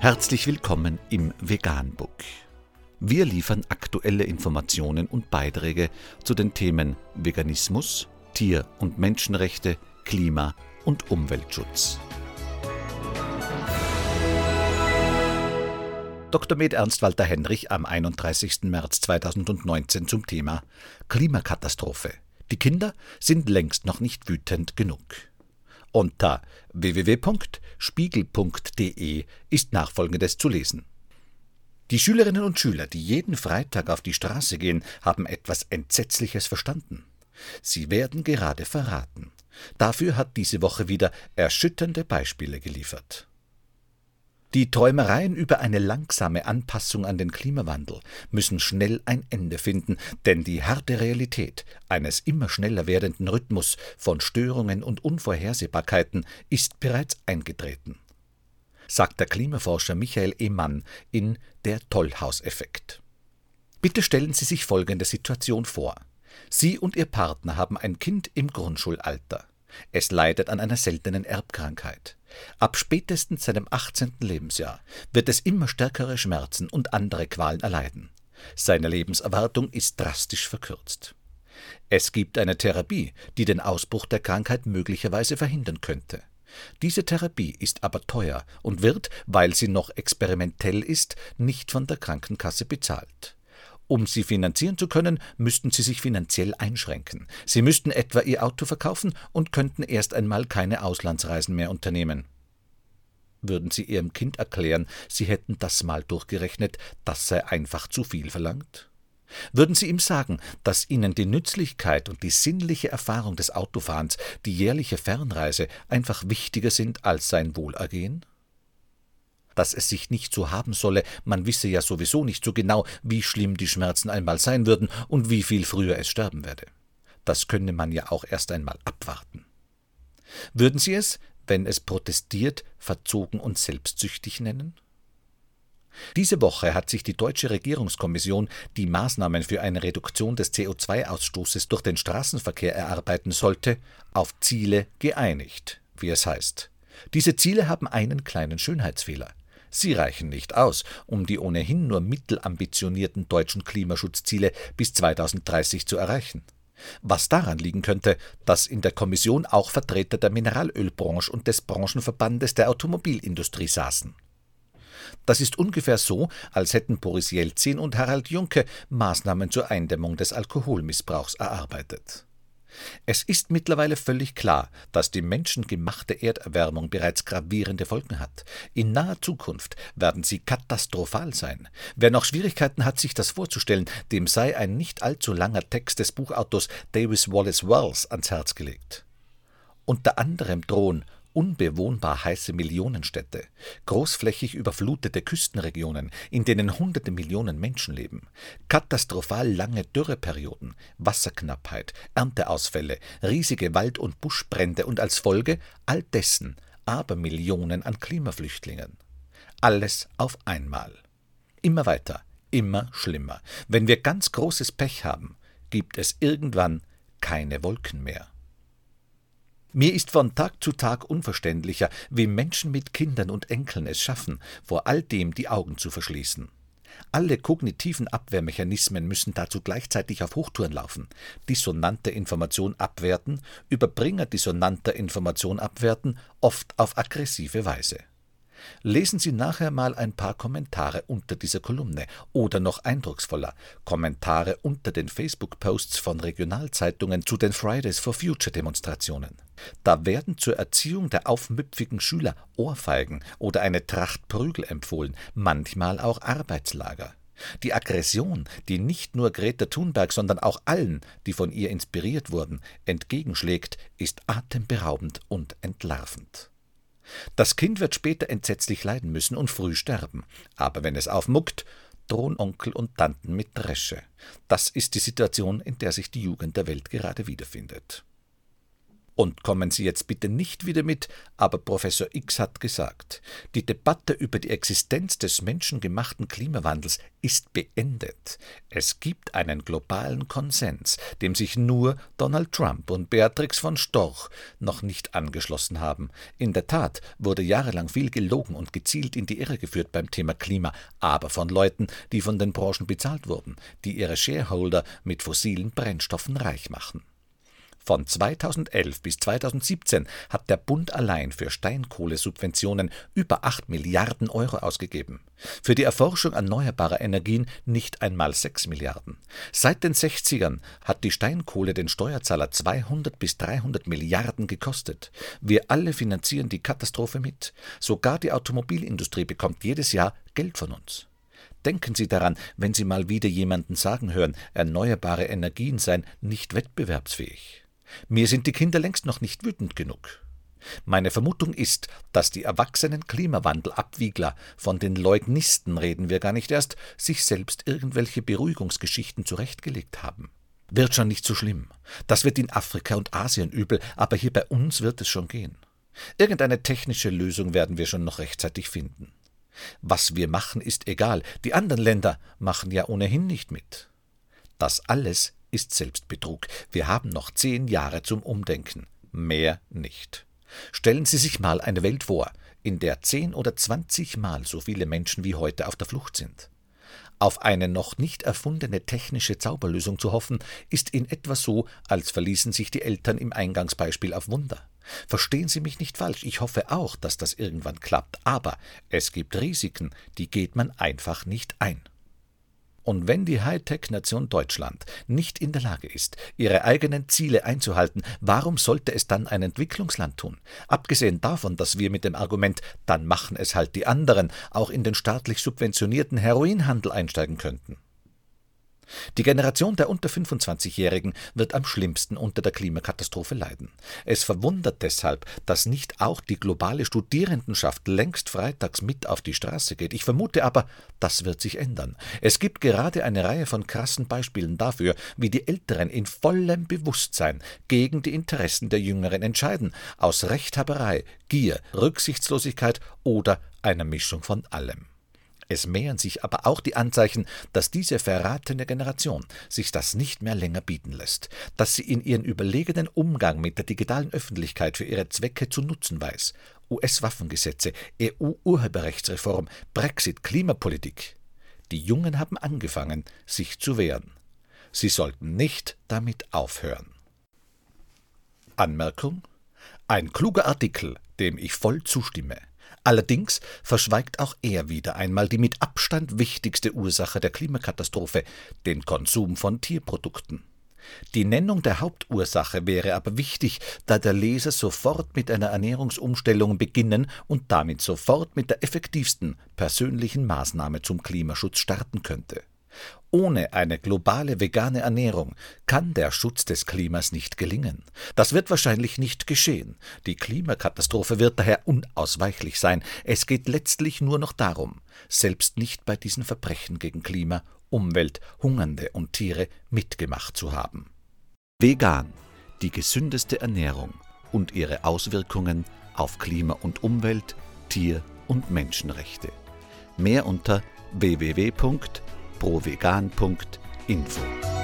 Herzlich willkommen im Veganbook. Wir liefern aktuelle Informationen und Beiträge zu den Themen Veganismus, Tier- und Menschenrechte, Klima- und Umweltschutz. Dr. Med Ernst Walter Henrich am 31. März 2019 zum Thema Klimakatastrophe. Die Kinder sind längst noch nicht wütend genug. Unter www.spiegel.de ist nachfolgendes zu lesen. Die Schülerinnen und Schüler, die jeden Freitag auf die Straße gehen, haben etwas Entsetzliches verstanden. Sie werden gerade verraten. Dafür hat diese Woche wieder erschütternde Beispiele geliefert. Die Träumereien über eine langsame Anpassung an den Klimawandel müssen schnell ein Ende finden, denn die harte Realität eines immer schneller werdenden Rhythmus von Störungen und Unvorhersehbarkeiten ist bereits eingetreten, sagt der Klimaforscher Michael E. Mann in Der Tollhauseffekt. Bitte stellen Sie sich folgende Situation vor. Sie und Ihr Partner haben ein Kind im Grundschulalter. Es leidet an einer seltenen Erbkrankheit. Ab spätestens seinem 18. Lebensjahr wird es immer stärkere Schmerzen und andere Qualen erleiden. Seine Lebenserwartung ist drastisch verkürzt. Es gibt eine Therapie, die den Ausbruch der Krankheit möglicherweise verhindern könnte. Diese Therapie ist aber teuer und wird, weil sie noch experimentell ist, nicht von der Krankenkasse bezahlt. Um sie finanzieren zu können, müssten sie sich finanziell einschränken. Sie müssten etwa ihr Auto verkaufen und könnten erst einmal keine Auslandsreisen mehr unternehmen. Würden Sie Ihrem Kind erklären, Sie hätten das mal durchgerechnet, das sei einfach zu viel verlangt? Würden Sie ihm sagen, dass Ihnen die Nützlichkeit und die sinnliche Erfahrung des Autofahrens, die jährliche Fernreise einfach wichtiger sind als sein Wohlergehen? Dass es sich nicht so haben solle, man wisse ja sowieso nicht so genau, wie schlimm die Schmerzen einmal sein würden und wie viel früher es sterben werde. Das könne man ja auch erst einmal abwarten. Würden Sie es, wenn es protestiert, verzogen und selbstsüchtig nennen? Diese Woche hat sich die deutsche Regierungskommission, die Maßnahmen für eine Reduktion des CO2-Ausstoßes durch den Straßenverkehr erarbeiten sollte, auf Ziele geeinigt, wie es heißt. Diese Ziele haben einen kleinen Schönheitsfehler. Sie reichen nicht aus, um die ohnehin nur mittelambitionierten deutschen Klimaschutzziele bis 2030 zu erreichen. Was daran liegen könnte, dass in der Kommission auch Vertreter der Mineralölbranche und des Branchenverbandes der Automobilindustrie saßen. Das ist ungefähr so, als hätten Boris Jelzin und Harald Junke Maßnahmen zur Eindämmung des Alkoholmissbrauchs erarbeitet. Es ist mittlerweile völlig klar, dass die menschengemachte Erderwärmung bereits gravierende Folgen hat. In naher Zukunft werden sie katastrophal sein. Wer noch Schwierigkeiten hat, sich das vorzustellen, dem sei ein nicht allzu langer Text des Buchautors Davis Wallace Wells ans Herz gelegt. Unter anderem drohen unbewohnbar heiße Millionenstädte, großflächig überflutete Küstenregionen, in denen hunderte Millionen Menschen leben, katastrophal lange Dürreperioden, Wasserknappheit, Ernteausfälle, riesige Wald- und Buschbrände und als Folge all dessen Abermillionen an Klimaflüchtlingen. Alles auf einmal. Immer weiter, immer schlimmer. Wenn wir ganz großes Pech haben, gibt es irgendwann keine Wolken mehr. Mir ist von Tag zu Tag unverständlicher, wie Menschen mit Kindern und Enkeln es schaffen, vor all dem die Augen zu verschließen. Alle kognitiven Abwehrmechanismen müssen dazu gleichzeitig auf Hochtouren laufen. Dissonante Information abwerten, Überbringer dissonanter Information abwerten, oft auf aggressive Weise. Lesen Sie nachher mal ein paar Kommentare unter dieser Kolumne oder noch eindrucksvoller Kommentare unter den Facebook-Posts von Regionalzeitungen zu den Fridays for Future Demonstrationen. Da werden zur Erziehung der aufmüpfigen Schüler Ohrfeigen oder eine Tracht Prügel empfohlen, manchmal auch Arbeitslager. Die Aggression, die nicht nur Greta Thunberg, sondern auch allen, die von ihr inspiriert wurden, entgegenschlägt, ist atemberaubend und entlarvend. Das Kind wird später entsetzlich leiden müssen und früh sterben. Aber wenn es aufmuckt, drohen Onkel und Tanten mit Dresche. Das ist die Situation, in der sich die Jugend der Welt gerade wiederfindet. Und kommen Sie jetzt bitte nicht wieder mit, aber Professor X hat gesagt, die Debatte über die Existenz des menschengemachten Klimawandels ist beendet. Es gibt einen globalen Konsens, dem sich nur Donald Trump und Beatrix von Storch noch nicht angeschlossen haben. In der Tat wurde jahrelang viel gelogen und gezielt in die Irre geführt beim Thema Klima, aber von Leuten, die von den Branchen bezahlt wurden, die ihre Shareholder mit fossilen Brennstoffen reich machen. Von 2011 bis 2017 hat der Bund allein für Steinkohlesubventionen über 8 Milliarden Euro ausgegeben. Für die Erforschung erneuerbarer Energien nicht einmal 6 Milliarden. Seit den 60ern hat die Steinkohle den Steuerzahler 200 bis 300 Milliarden gekostet. Wir alle finanzieren die Katastrophe mit. Sogar die Automobilindustrie bekommt jedes Jahr Geld von uns. Denken Sie daran, wenn Sie mal wieder jemanden sagen hören, erneuerbare Energien seien nicht wettbewerbsfähig. Mir sind die Kinder längst noch nicht wütend genug. Meine Vermutung ist, dass die erwachsenen Klimawandelabwiegler, von den Leugnisten reden wir gar nicht erst, sich selbst irgendwelche Beruhigungsgeschichten zurechtgelegt haben. Wird schon nicht so schlimm. Das wird in Afrika und Asien übel, aber hier bei uns wird es schon gehen. Irgendeine technische Lösung werden wir schon noch rechtzeitig finden. Was wir machen, ist egal, die anderen Länder machen ja ohnehin nicht mit. Das alles ist Selbstbetrug. Wir haben noch zehn Jahre zum Umdenken. Mehr nicht. Stellen Sie sich mal eine Welt vor, in der zehn oder zwanzigmal so viele Menschen wie heute auf der Flucht sind. Auf eine noch nicht erfundene technische Zauberlösung zu hoffen, ist in etwa so, als verließen sich die Eltern im Eingangsbeispiel auf Wunder. Verstehen Sie mich nicht falsch, ich hoffe auch, dass das irgendwann klappt, aber es gibt Risiken, die geht man einfach nicht ein. Und wenn die Hightech-Nation Deutschland nicht in der Lage ist, ihre eigenen Ziele einzuhalten, warum sollte es dann ein Entwicklungsland tun? Abgesehen davon, dass wir mit dem Argument, dann machen es halt die anderen, auch in den staatlich subventionierten Heroinhandel einsteigen könnten. Die Generation der unter 25-Jährigen wird am schlimmsten unter der Klimakatastrophe leiden. Es verwundert deshalb, dass nicht auch die globale Studierendenschaft längst freitags mit auf die Straße geht. Ich vermute aber, das wird sich ändern. Es gibt gerade eine Reihe von krassen Beispielen dafür, wie die Älteren in vollem Bewusstsein gegen die Interessen der Jüngeren entscheiden, aus Rechthaberei, Gier, Rücksichtslosigkeit oder einer Mischung von allem. Es mehren sich aber auch die Anzeichen, dass diese verratene Generation sich das nicht mehr länger bieten lässt, dass sie in ihren überlegenen Umgang mit der digitalen Öffentlichkeit für ihre Zwecke zu nutzen weiß. US-Waffengesetze, EU-Urheberrechtsreform, Brexit, Klimapolitik. Die Jungen haben angefangen, sich zu wehren. Sie sollten nicht damit aufhören. Anmerkung? Ein kluger Artikel, dem ich voll zustimme. Allerdings verschweigt auch er wieder einmal die mit Abstand wichtigste Ursache der Klimakatastrophe, den Konsum von Tierprodukten. Die Nennung der Hauptursache wäre aber wichtig, da der Leser sofort mit einer Ernährungsumstellung beginnen und damit sofort mit der effektivsten persönlichen Maßnahme zum Klimaschutz starten könnte. Ohne eine globale vegane Ernährung kann der Schutz des Klimas nicht gelingen. Das wird wahrscheinlich nicht geschehen. Die Klimakatastrophe wird daher unausweichlich sein. Es geht letztlich nur noch darum, selbst nicht bei diesen Verbrechen gegen Klima, Umwelt, Hungernde und Tiere mitgemacht zu haben. Vegan, die gesündeste Ernährung und ihre Auswirkungen auf Klima und Umwelt, Tier- und Menschenrechte. Mehr unter www provegan.info.